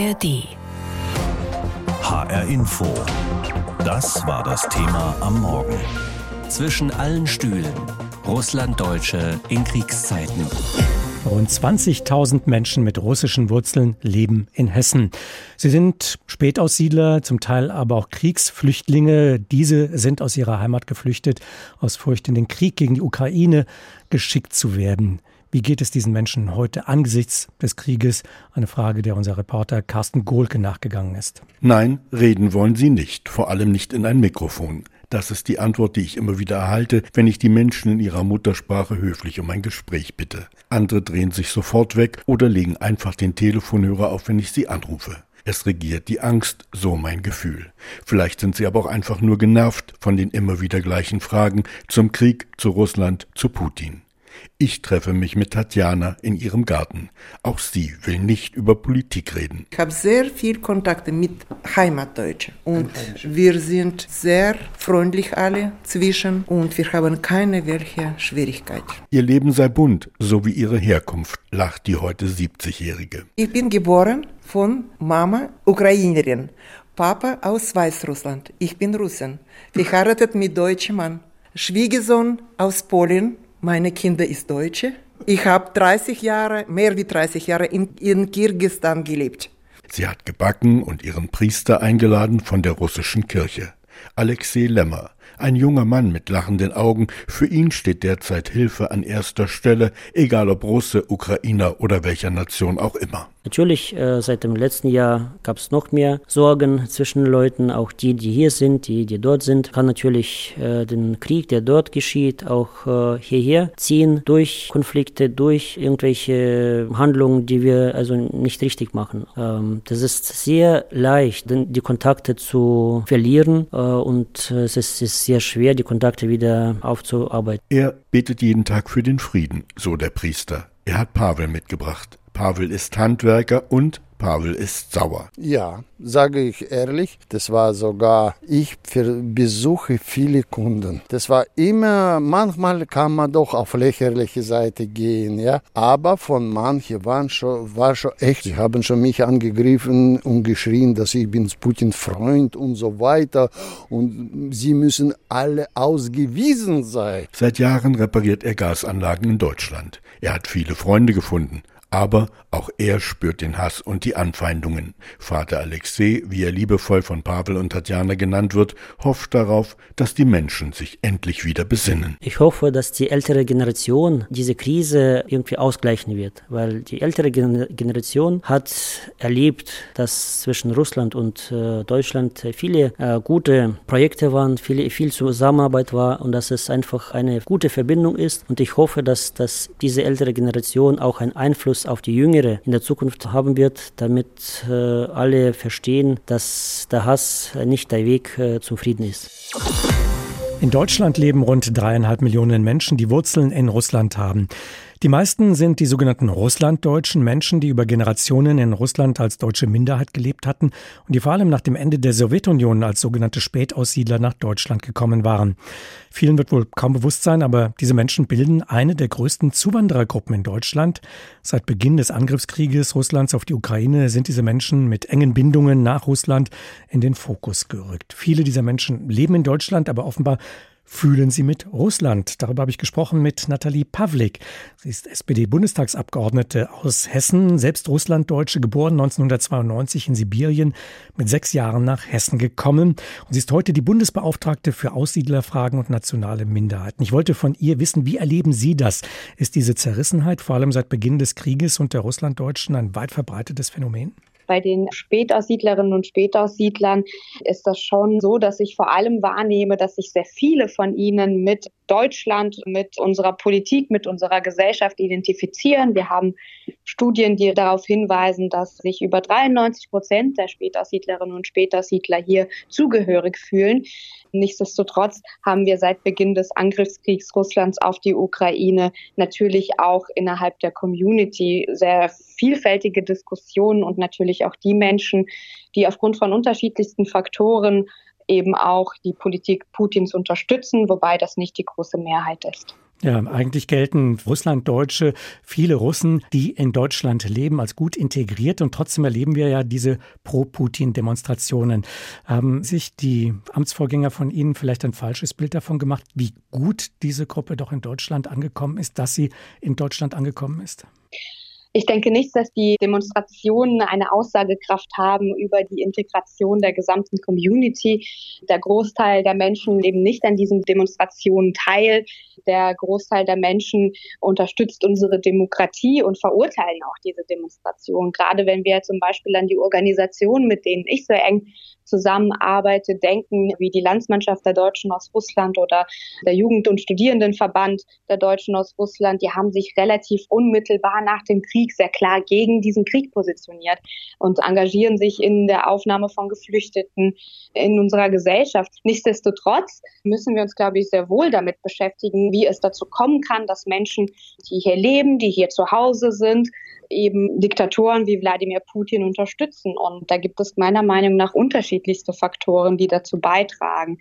ARD. HR Info. Das war das Thema am Morgen. Zwischen allen Stühlen. Russlanddeutsche in Kriegszeiten. Rund 20.000 Menschen mit russischen Wurzeln leben in Hessen. Sie sind Spätaussiedler, zum Teil aber auch Kriegsflüchtlinge. Diese sind aus ihrer Heimat geflüchtet, aus Furcht in den Krieg gegen die Ukraine geschickt zu werden. Wie geht es diesen Menschen heute angesichts des Krieges? Eine Frage, der unser Reporter Carsten Gohlke nachgegangen ist. Nein, reden wollen sie nicht, vor allem nicht in ein Mikrofon. Das ist die Antwort, die ich immer wieder erhalte, wenn ich die Menschen in ihrer Muttersprache höflich um ein Gespräch bitte. Andere drehen sich sofort weg oder legen einfach den Telefonhörer auf, wenn ich sie anrufe. Es regiert die Angst, so mein Gefühl. Vielleicht sind sie aber auch einfach nur genervt von den immer wieder gleichen Fragen zum Krieg, zu Russland, zu Putin. Ich treffe mich mit Tatjana in ihrem Garten. Auch sie will nicht über Politik reden. Ich habe sehr viel Kontakte mit Heimatdeutschen und wir sind sehr freundlich alle zwischen und wir haben keine welche Schwierigkeit. Ihr Leben sei bunt, so wie ihre Herkunft, lacht die heute 70-Jährige. Ich bin geboren von Mama Ukrainerin, Papa aus Weißrussland. Ich bin Russin, verheiratet mit deutschem Mann. Schwiegersohn aus Polen meine Kinder ist Deutsche. Ich habe 30 Jahre, mehr wie 30 Jahre in, in Kirgistan gelebt. Sie hat gebacken und ihren Priester eingeladen von der russischen Kirche. Alexei Lemmer, ein junger Mann mit lachenden Augen, für ihn steht derzeit Hilfe an erster Stelle, egal ob Russe, Ukrainer oder welcher Nation auch immer. Natürlich, äh, seit dem letzten Jahr gab es noch mehr Sorgen zwischen Leuten, auch die, die hier sind, die, die dort sind, kann natürlich äh, den Krieg, der dort geschieht, auch äh, hierher ziehen durch Konflikte, durch irgendwelche Handlungen, die wir also nicht richtig machen. Ähm, das ist sehr leicht, die Kontakte zu verlieren äh, und es ist, ist sehr schwer, die Kontakte wieder aufzuarbeiten. Er betet jeden Tag für den Frieden, so der Priester. Er hat Pavel mitgebracht. Pavel ist Handwerker und Pavel ist sauer. Ja, sage ich ehrlich, das war sogar, ich besuche viele Kunden. Das war immer, manchmal kann man doch auf lächerliche Seite gehen, ja. Aber von manchen waren schon, war schon echt. Sie haben schon mich angegriffen und geschrien, dass ich bin Putin Freund und so weiter. Und sie müssen alle ausgewiesen sein. Seit Jahren repariert er Gasanlagen in Deutschland. Er hat viele Freunde gefunden. Aber auch er spürt den Hass und die Anfeindungen. Vater Alexei, wie er liebevoll von Pavel und Tatjana genannt wird, hofft darauf, dass die Menschen sich endlich wieder besinnen. Ich hoffe, dass die ältere Generation diese Krise irgendwie ausgleichen wird, weil die ältere Generation hat erlebt, dass zwischen Russland und äh, Deutschland viele äh, gute Projekte waren, viele, viel Zusammenarbeit war und dass es einfach eine gute Verbindung ist. Und ich hoffe, dass, dass diese ältere Generation auch einen Einfluss Einfluss auf die Jüngere in der Zukunft haben wird, damit äh, alle verstehen, dass der Hass nicht der Weg äh, zum Frieden ist. In Deutschland leben rund dreieinhalb Millionen Menschen, die Wurzeln in Russland haben. Die meisten sind die sogenannten Russlanddeutschen, Menschen, die über Generationen in Russland als deutsche Minderheit gelebt hatten und die vor allem nach dem Ende der Sowjetunion als sogenannte Spätaussiedler nach Deutschland gekommen waren. Vielen wird wohl kaum bewusst sein, aber diese Menschen bilden eine der größten Zuwanderergruppen in Deutschland. Seit Beginn des Angriffskrieges Russlands auf die Ukraine sind diese Menschen mit engen Bindungen nach Russland in den Fokus gerückt. Viele dieser Menschen leben in Deutschland, aber offenbar fühlen Sie mit Russland? Darüber habe ich gesprochen mit Nathalie Pavlik. Sie ist SPD-Bundestagsabgeordnete aus Hessen, selbst Russlanddeutsche, geboren 1992 in Sibirien, mit sechs Jahren nach Hessen gekommen. Und sie ist heute die Bundesbeauftragte für Aussiedlerfragen und nationale Minderheiten. Ich wollte von ihr wissen, wie erleben Sie das? Ist diese Zerrissenheit vor allem seit Beginn des Krieges und der Russlanddeutschen ein weit verbreitetes Phänomen? Bei den Spätaussiedlerinnen und Spätaussiedlern ist das schon so, dass ich vor allem wahrnehme, dass sich sehr viele von ihnen mit Deutschland, mit unserer Politik, mit unserer Gesellschaft identifizieren. Wir haben Studien, die darauf hinweisen, dass sich über 93 Prozent der Spätaussiedlerinnen und Spätaussiedler hier zugehörig fühlen. Nichtsdestotrotz haben wir seit Beginn des Angriffskriegs Russlands auf die Ukraine natürlich auch innerhalb der Community sehr vielfältige Diskussionen und natürlich auch die Menschen, die aufgrund von unterschiedlichsten Faktoren eben auch die Politik Putins unterstützen, wobei das nicht die große Mehrheit ist. Ja, eigentlich gelten Russlanddeutsche, viele Russen, die in Deutschland leben, als gut integriert und trotzdem erleben wir ja diese Pro-Putin-Demonstrationen. Haben sich die Amtsvorgänger von Ihnen vielleicht ein falsches Bild davon gemacht, wie gut diese Gruppe doch in Deutschland angekommen ist, dass sie in Deutschland angekommen ist? Ich denke nicht, dass die Demonstrationen eine Aussagekraft haben über die Integration der gesamten Community. Der Großteil der Menschen nehmen nicht an diesen Demonstrationen teil. Der Großteil der Menschen unterstützt unsere Demokratie und verurteilen auch diese Demonstrationen. Gerade wenn wir zum Beispiel an die Organisationen, mit denen ich so eng zusammenarbeite, denken, wie die Landsmannschaft der Deutschen aus Russland oder der Jugend- und Studierendenverband der Deutschen aus Russland, die haben sich relativ unmittelbar nach dem Krieg sehr klar gegen diesen Krieg positioniert und engagieren sich in der Aufnahme von Geflüchteten in unserer Gesellschaft. Nichtsdestotrotz müssen wir uns, glaube ich, sehr wohl damit beschäftigen, wie es dazu kommen kann, dass Menschen, die hier leben, die hier zu Hause sind, eben Diktatoren wie Wladimir Putin unterstützen. Und da gibt es meiner Meinung nach unterschiedlichste Faktoren, die dazu beitragen.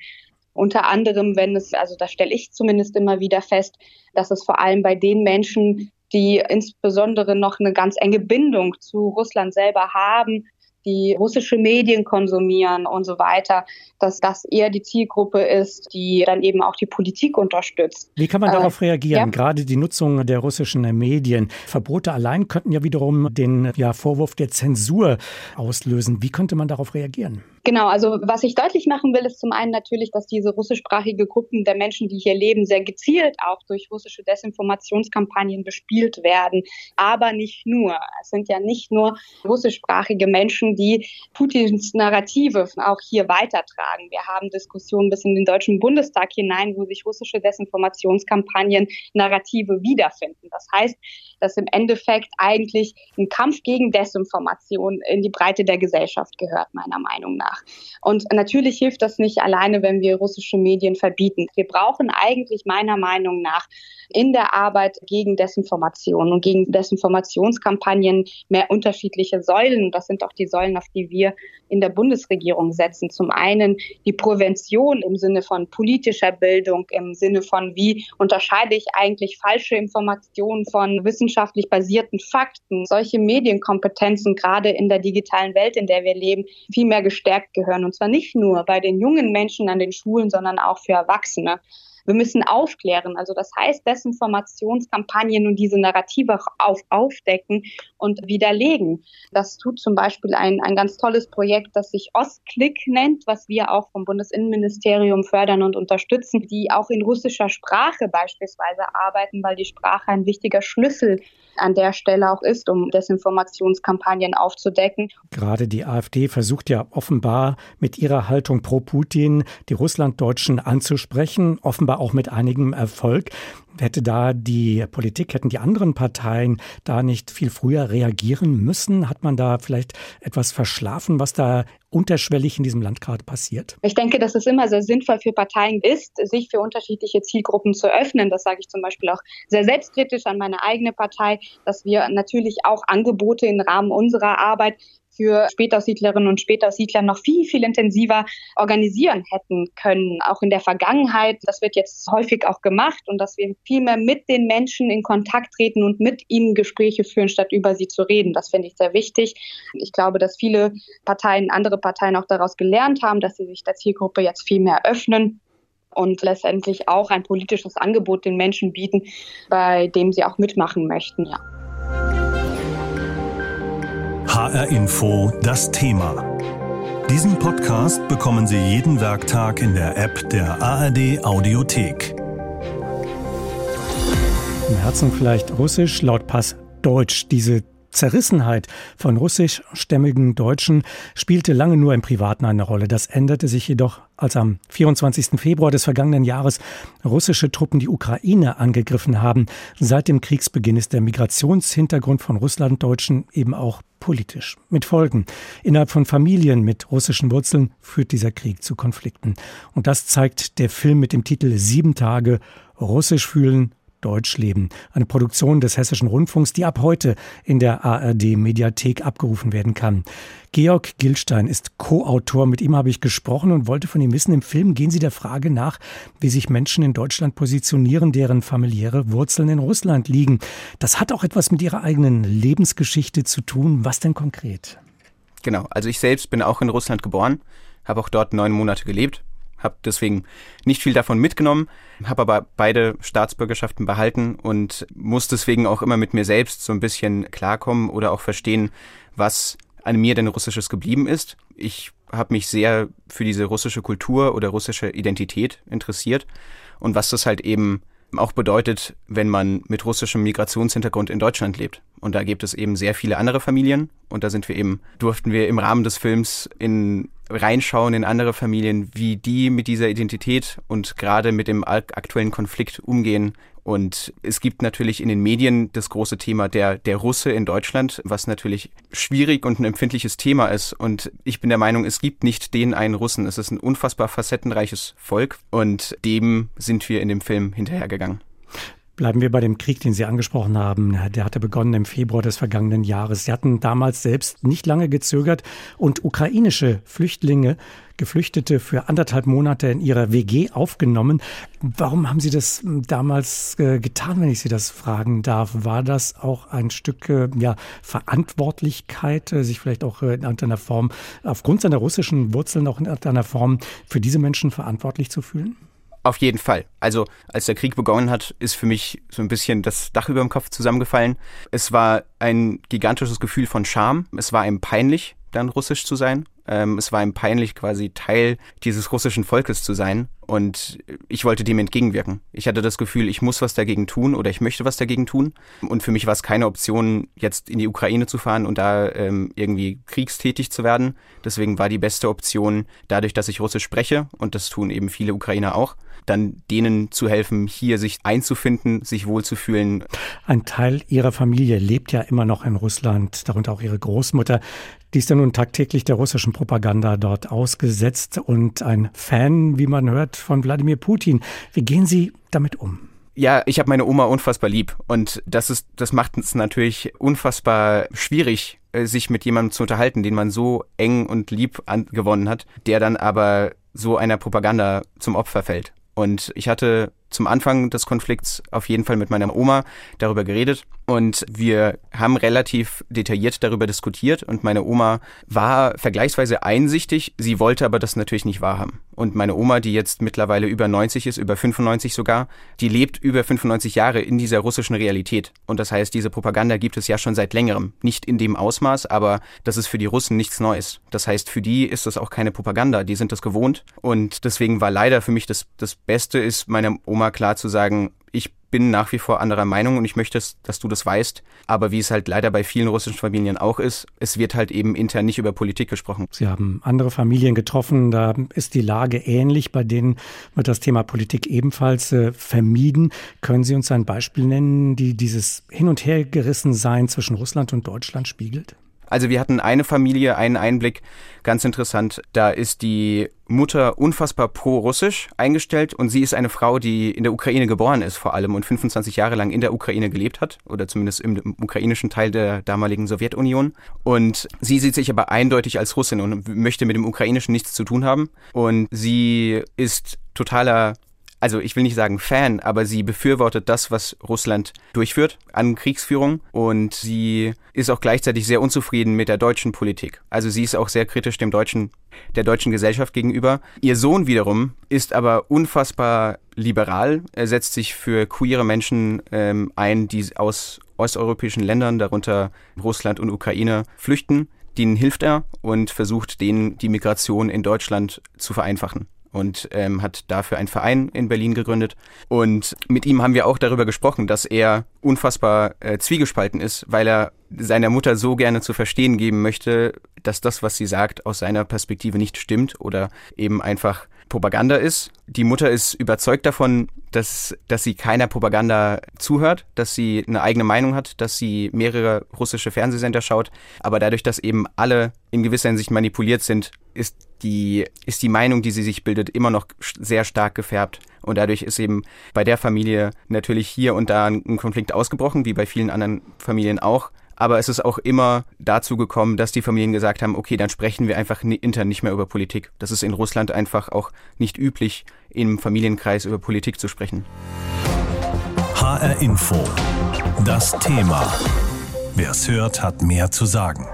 Unter anderem, wenn es, also da stelle ich zumindest immer wieder fest, dass es vor allem bei den Menschen, die insbesondere noch eine ganz enge Bindung zu Russland selber haben, die russische Medien konsumieren und so weiter, dass das eher die Zielgruppe ist, die dann eben auch die Politik unterstützt. Wie kann man darauf äh, reagieren? Ja. Gerade die Nutzung der russischen Medien. Verbote allein könnten ja wiederum den ja, Vorwurf der Zensur auslösen. Wie könnte man darauf reagieren? Genau, also was ich deutlich machen will, ist zum einen natürlich, dass diese russischsprachige Gruppen der Menschen, die hier leben, sehr gezielt auch durch russische Desinformationskampagnen bespielt werden. Aber nicht nur. Es sind ja nicht nur russischsprachige Menschen, die Putins Narrative auch hier weitertragen. Wir haben Diskussionen bis in den Deutschen Bundestag hinein, wo sich russische Desinformationskampagnen Narrative wiederfinden. Das heißt, dass im Endeffekt eigentlich ein Kampf gegen Desinformation in die Breite der Gesellschaft gehört, meiner Meinung nach. Und natürlich hilft das nicht alleine, wenn wir russische Medien verbieten. Wir brauchen eigentlich meiner Meinung nach in der Arbeit gegen Desinformation und gegen Desinformationskampagnen mehr unterschiedliche Säulen. Das sind auch die Säulen, auf die wir in der Bundesregierung setzen. Zum einen die Prävention im Sinne von politischer Bildung, im Sinne von, wie unterscheide ich eigentlich falsche Informationen von wissenschaftlich basierten Fakten. Solche Medienkompetenzen, gerade in der digitalen Welt, in der wir leben, viel mehr gestärkt gehören. Und zwar nicht nur bei den jungen Menschen an den Schulen, sondern auch für Erwachsene. Wir müssen aufklären. Also das heißt, Desinformationskampagnen und diese Narrative auf, aufdecken und widerlegen. Das tut zum Beispiel ein, ein ganz tolles Projekt, das sich Ostklick nennt, was wir auch vom Bundesinnenministerium fördern und unterstützen, die auch in russischer Sprache beispielsweise arbeiten, weil die Sprache ein wichtiger Schlüssel an der Stelle auch ist, um Desinformationskampagnen aufzudecken. Gerade die AfD versucht ja offenbar mit ihrer Haltung pro Putin die Russlanddeutschen anzusprechen, offenbar auch mit einigem Erfolg. Hätte da die Politik, hätten die anderen Parteien da nicht viel früher reagieren müssen? Hat man da vielleicht etwas verschlafen, was da unterschwellig in diesem Land gerade passiert? Ich denke, dass es immer sehr sinnvoll für Parteien ist, sich für unterschiedliche Zielgruppen zu öffnen. Das sage ich zum Beispiel auch sehr selbstkritisch an meine eigene Partei, dass wir natürlich auch Angebote im Rahmen unserer Arbeit für Spätaussiedlerinnen und Spätaussiedler noch viel, viel intensiver organisieren hätten können. Auch in der Vergangenheit, das wird jetzt häufig auch gemacht und dass wir viel mehr mit den Menschen in Kontakt treten und mit ihnen Gespräche führen, statt über sie zu reden. Das finde ich sehr wichtig. Ich glaube, dass viele Parteien, andere Parteien auch daraus gelernt haben, dass sie sich der Zielgruppe jetzt viel mehr öffnen und letztendlich auch ein politisches Angebot den Menschen bieten, bei dem sie auch mitmachen möchten, ja. HR Info das Thema. Diesen Podcast bekommen Sie jeden Werktag in der App der ARD Audiothek. Im Herzen vielleicht Russisch, laut Pass Deutsch. Diese Zerrissenheit von russischstämmigen Deutschen spielte lange nur im Privaten eine Rolle. Das änderte sich jedoch, als am 24. Februar des vergangenen Jahres russische Truppen die Ukraine angegriffen haben. Seit dem Kriegsbeginn ist der Migrationshintergrund von Russlanddeutschen eben auch politisch. Mit Folgen. Innerhalb von Familien mit russischen Wurzeln führt dieser Krieg zu Konflikten. Und das zeigt der Film mit dem Titel Sieben Tage Russisch fühlen, Deutsch leben. Eine Produktion des Hessischen Rundfunks, die ab heute in der ARD Mediathek abgerufen werden kann. Georg Gilstein ist Co-Autor. Mit ihm habe ich gesprochen und wollte von ihm wissen, im Film gehen Sie der Frage nach, wie sich Menschen in Deutschland positionieren, deren familiäre Wurzeln in Russland liegen. Das hat auch etwas mit Ihrer eigenen Lebensgeschichte zu tun. Was denn konkret? Genau, also ich selbst bin auch in Russland geboren, habe auch dort neun Monate gelebt, habe deswegen nicht viel davon mitgenommen, habe aber beide Staatsbürgerschaften behalten und muss deswegen auch immer mit mir selbst so ein bisschen klarkommen oder auch verstehen, was an mir denn Russisches geblieben ist. Ich habe mich sehr für diese russische Kultur oder russische Identität interessiert und was das halt eben auch bedeutet, wenn man mit russischem Migrationshintergrund in Deutschland lebt. Und da gibt es eben sehr viele andere Familien und da sind wir eben, durften wir im Rahmen des Films in reinschauen in andere Familien, wie die mit dieser Identität und gerade mit dem aktuellen Konflikt umgehen. Und es gibt natürlich in den Medien das große Thema der, der Russe in Deutschland, was natürlich schwierig und ein empfindliches Thema ist. Und ich bin der Meinung, es gibt nicht den einen Russen. Es ist ein unfassbar facettenreiches Volk und dem sind wir in dem Film hinterhergegangen. Bleiben wir bei dem Krieg, den Sie angesprochen haben. Der hatte begonnen im Februar des vergangenen Jahres. Sie hatten damals selbst nicht lange gezögert und ukrainische Flüchtlinge, Geflüchtete für anderthalb Monate in ihrer WG aufgenommen. Warum haben Sie das damals äh, getan, wenn ich Sie das fragen darf? War das auch ein Stück äh, ja, Verantwortlichkeit, äh, sich vielleicht auch in irgendeiner Form, aufgrund seiner russischen Wurzeln auch in irgendeiner Form für diese Menschen verantwortlich zu fühlen? Auf jeden Fall. Also als der Krieg begonnen hat, ist für mich so ein bisschen das Dach über dem Kopf zusammengefallen. Es war ein gigantisches Gefühl von Scham. Es war ihm peinlich, dann russisch zu sein. Ähm, es war ihm peinlich, quasi Teil dieses russischen Volkes zu sein. Und ich wollte dem entgegenwirken. Ich hatte das Gefühl, ich muss was dagegen tun oder ich möchte was dagegen tun. Und für mich war es keine Option, jetzt in die Ukraine zu fahren und da ähm, irgendwie kriegstätig zu werden. Deswegen war die beste Option, dadurch, dass ich Russisch spreche, und das tun eben viele Ukrainer auch, dann denen zu helfen, hier sich einzufinden, sich wohlzufühlen. Ein Teil ihrer Familie lebt ja immer noch in Russland, darunter auch ihre Großmutter. Die ist ja nun tagtäglich der russischen Propaganda dort ausgesetzt und ein Fan, wie man hört, von Wladimir Putin. Wie gehen Sie damit um? Ja, ich habe meine Oma unfassbar lieb und das ist, das macht es natürlich unfassbar schwierig, äh, sich mit jemandem zu unterhalten, den man so eng und lieb gewonnen hat, der dann aber so einer Propaganda zum Opfer fällt. Und ich hatte zum Anfang des Konflikts auf jeden Fall mit meiner Oma darüber geredet und wir haben relativ detailliert darüber diskutiert und meine Oma war vergleichsweise einsichtig, sie wollte aber das natürlich nicht wahrhaben. Und meine Oma, die jetzt mittlerweile über 90 ist, über 95 sogar, die lebt über 95 Jahre in dieser russischen Realität. Und das heißt, diese Propaganda gibt es ja schon seit längerem. Nicht in dem Ausmaß, aber das ist für die Russen nichts Neues. Das heißt, für die ist das auch keine Propaganda, die sind das gewohnt. Und deswegen war leider für mich das, das Beste ist, meiner Oma klar zu sagen, ich bin nach wie vor anderer Meinung und ich möchte, dass du das weißt. Aber wie es halt leider bei vielen russischen Familien auch ist, es wird halt eben intern nicht über Politik gesprochen. Sie haben andere Familien getroffen, da ist die Lage ähnlich, bei denen wird das Thema Politik ebenfalls äh, vermieden. Können Sie uns ein Beispiel nennen, die dieses Hin- und Hergerissensein zwischen Russland und Deutschland spiegelt? Also wir hatten eine Familie, einen Einblick, ganz interessant. Da ist die Mutter unfassbar pro-russisch eingestellt und sie ist eine Frau, die in der Ukraine geboren ist vor allem und 25 Jahre lang in der Ukraine gelebt hat oder zumindest im, ukrainischen Teil der damaligen Sowjetunion. Und sie sieht sich aber eindeutig als Russin und möchte mit dem Ukrainischen nichts zu tun haben. Und sie ist totaler also ich will nicht sagen Fan, aber sie befürwortet das, was Russland durchführt an Kriegsführung und sie ist auch gleichzeitig sehr unzufrieden mit der deutschen Politik. Also sie ist auch sehr kritisch dem deutschen, der deutschen Gesellschaft gegenüber. Ihr Sohn wiederum ist aber unfassbar liberal. Er setzt sich für queere Menschen ähm, ein, die aus osteuropäischen Ländern, darunter Russland und Ukraine, flüchten. Denen hilft er und versucht, denen die Migration in Deutschland zu vereinfachen und ähm, hat dafür einen Verein in Berlin gegründet. Und mit ihm haben wir auch darüber gesprochen, dass er unfassbar äh, zwiegespalten ist, weil er seiner Mutter so gerne zu verstehen geben möchte, dass das, was sie sagt, aus seiner Perspektive nicht stimmt oder eben einfach Propaganda ist. Die Mutter ist überzeugt davon, dass, dass sie keiner Propaganda zuhört, dass sie eine eigene Meinung hat, dass sie mehrere russische Fernsehsender schaut. Aber dadurch, dass eben alle in gewisser Hinsicht manipuliert sind, ist die, ist die Meinung, die sie sich bildet, immer noch sehr stark gefärbt. Und dadurch ist eben bei der Familie natürlich hier und da ein Konflikt ausgebrochen, wie bei vielen anderen Familien auch. Aber es ist auch immer dazu gekommen, dass die Familien gesagt haben, okay, dann sprechen wir einfach intern nicht mehr über Politik. Das ist in Russland einfach auch nicht üblich, im Familienkreis über Politik zu sprechen. HR Info. Das Thema. Wer es hört, hat mehr zu sagen.